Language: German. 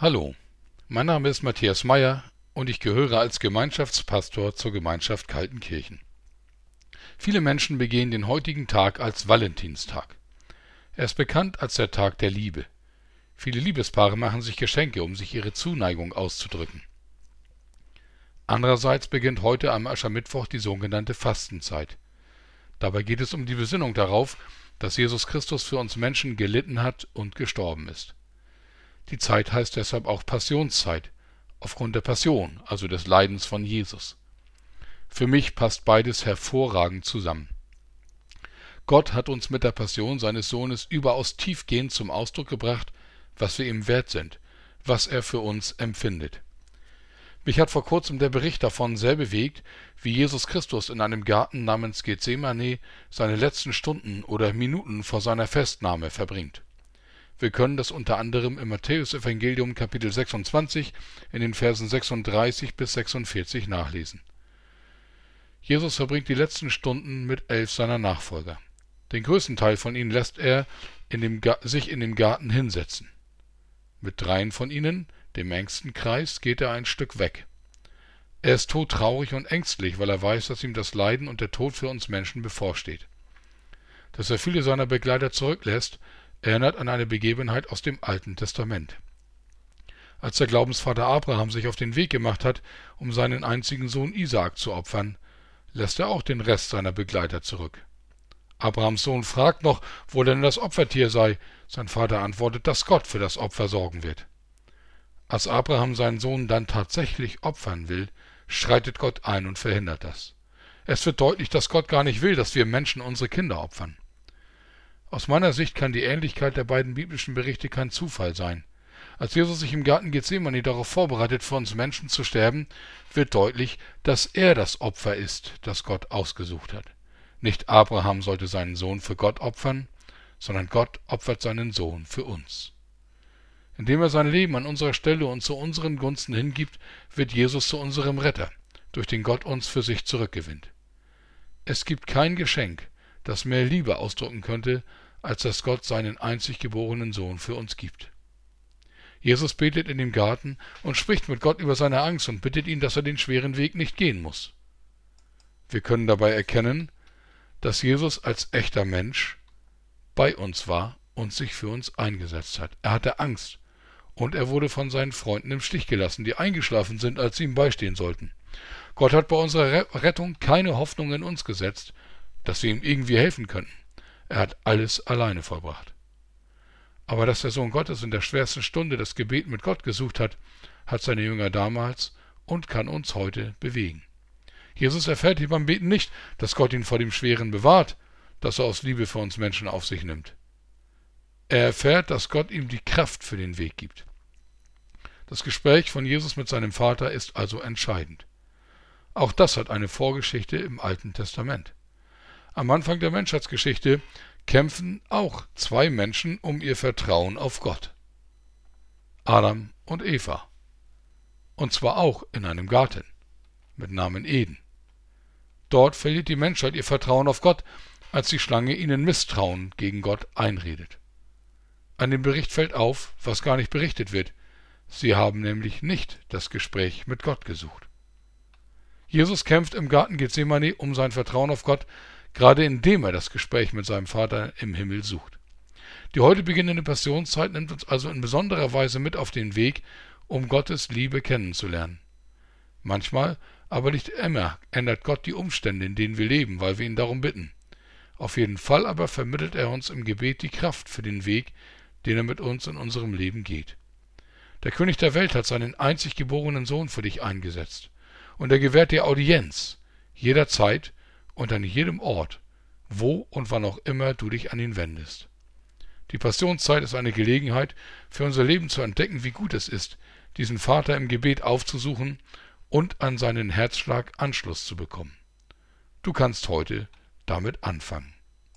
Hallo, mein Name ist Matthias Meyer und ich gehöre als Gemeinschaftspastor zur Gemeinschaft Kaltenkirchen. Viele Menschen begehen den heutigen Tag als Valentinstag. Er ist bekannt als der Tag der Liebe. Viele Liebespaare machen sich Geschenke, um sich ihre Zuneigung auszudrücken. Andererseits beginnt heute am Aschermittwoch die sogenannte Fastenzeit. Dabei geht es um die Besinnung darauf, dass Jesus Christus für uns Menschen gelitten hat und gestorben ist. Die Zeit heißt deshalb auch Passionszeit, aufgrund der Passion, also des Leidens von Jesus. Für mich passt beides hervorragend zusammen. Gott hat uns mit der Passion seines Sohnes überaus tiefgehend zum Ausdruck gebracht, was wir ihm wert sind, was er für uns empfindet. Mich hat vor kurzem der Bericht davon sehr bewegt, wie Jesus Christus in einem Garten namens Gethsemane seine letzten Stunden oder Minuten vor seiner Festnahme verbringt. Wir können das unter anderem im Matthäusevangelium Kapitel 26 in den Versen 36 bis 46 nachlesen. Jesus verbringt die letzten Stunden mit elf seiner Nachfolger. Den größten Teil von ihnen lässt er in dem sich in dem Garten hinsetzen. Mit dreien von ihnen, dem engsten Kreis, geht er ein Stück weg. Er ist todtraurig und ängstlich, weil er weiß, dass ihm das Leiden und der Tod für uns Menschen bevorsteht. Dass er viele seiner Begleiter zurücklässt, erinnert an eine Begebenheit aus dem Alten Testament. Als der Glaubensvater Abraham sich auf den Weg gemacht hat, um seinen einzigen Sohn Isaak zu opfern, lässt er auch den Rest seiner Begleiter zurück. Abrahams Sohn fragt noch, wo denn das Opfertier sei. Sein Vater antwortet, dass Gott für das Opfer sorgen wird. Als Abraham seinen Sohn dann tatsächlich opfern will, schreitet Gott ein und verhindert das. Es wird deutlich, dass Gott gar nicht will, dass wir Menschen unsere Kinder opfern. Aus meiner Sicht kann die Ähnlichkeit der beiden biblischen Berichte kein Zufall sein. Als Jesus sich im Garten Gethsemane darauf vorbereitet, für uns Menschen zu sterben, wird deutlich, dass er das Opfer ist, das Gott ausgesucht hat. Nicht Abraham sollte seinen Sohn für Gott opfern, sondern Gott opfert seinen Sohn für uns. Indem er sein Leben an unserer Stelle und zu unseren Gunsten hingibt, wird Jesus zu unserem Retter, durch den Gott uns für sich zurückgewinnt. Es gibt kein Geschenk, das mehr Liebe ausdrücken könnte, als dass Gott seinen einzig geborenen Sohn für uns gibt. Jesus betet in dem Garten und spricht mit Gott über seine Angst und bittet ihn, dass er den schweren Weg nicht gehen muss. Wir können dabei erkennen, dass Jesus als echter Mensch bei uns war und sich für uns eingesetzt hat. Er hatte Angst und er wurde von seinen Freunden im Stich gelassen, die eingeschlafen sind, als sie ihm beistehen sollten. Gott hat bei unserer Rettung keine Hoffnung in uns gesetzt, dass wir ihm irgendwie helfen könnten. Er hat alles alleine vollbracht. Aber dass der Sohn Gottes in der schwersten Stunde das Gebet mit Gott gesucht hat, hat seine Jünger damals und kann uns heute bewegen. Jesus erfährt hier beim Beten nicht, dass Gott ihn vor dem Schweren bewahrt, das er aus Liebe für uns Menschen auf sich nimmt. Er erfährt, dass Gott ihm die Kraft für den Weg gibt. Das Gespräch von Jesus mit seinem Vater ist also entscheidend. Auch das hat eine Vorgeschichte im Alten Testament. Am Anfang der Menschheitsgeschichte kämpfen auch zwei Menschen um ihr Vertrauen auf Gott. Adam und Eva. Und zwar auch in einem Garten mit Namen Eden. Dort verliert die Menschheit ihr Vertrauen auf Gott, als die Schlange ihnen Misstrauen gegen Gott einredet. An dem Bericht fällt auf, was gar nicht berichtet wird. Sie haben nämlich nicht das Gespräch mit Gott gesucht. Jesus kämpft im Garten Gethsemane um sein Vertrauen auf Gott, gerade indem er das Gespräch mit seinem Vater im Himmel sucht. Die heute beginnende Passionszeit nimmt uns also in besonderer Weise mit auf den Weg, um Gottes Liebe kennenzulernen. Manchmal, aber nicht immer, ändert Gott die Umstände, in denen wir leben, weil wir ihn darum bitten. Auf jeden Fall aber vermittelt er uns im Gebet die Kraft für den Weg, den er mit uns in unserem Leben geht. Der König der Welt hat seinen einzig geborenen Sohn für dich eingesetzt, und er gewährt dir Audienz, jederzeit und an jedem Ort, wo und wann auch immer du dich an ihn wendest. Die Passionszeit ist eine Gelegenheit, für unser Leben zu entdecken, wie gut es ist, diesen Vater im Gebet aufzusuchen und an seinen Herzschlag Anschluss zu bekommen. Du kannst heute damit anfangen.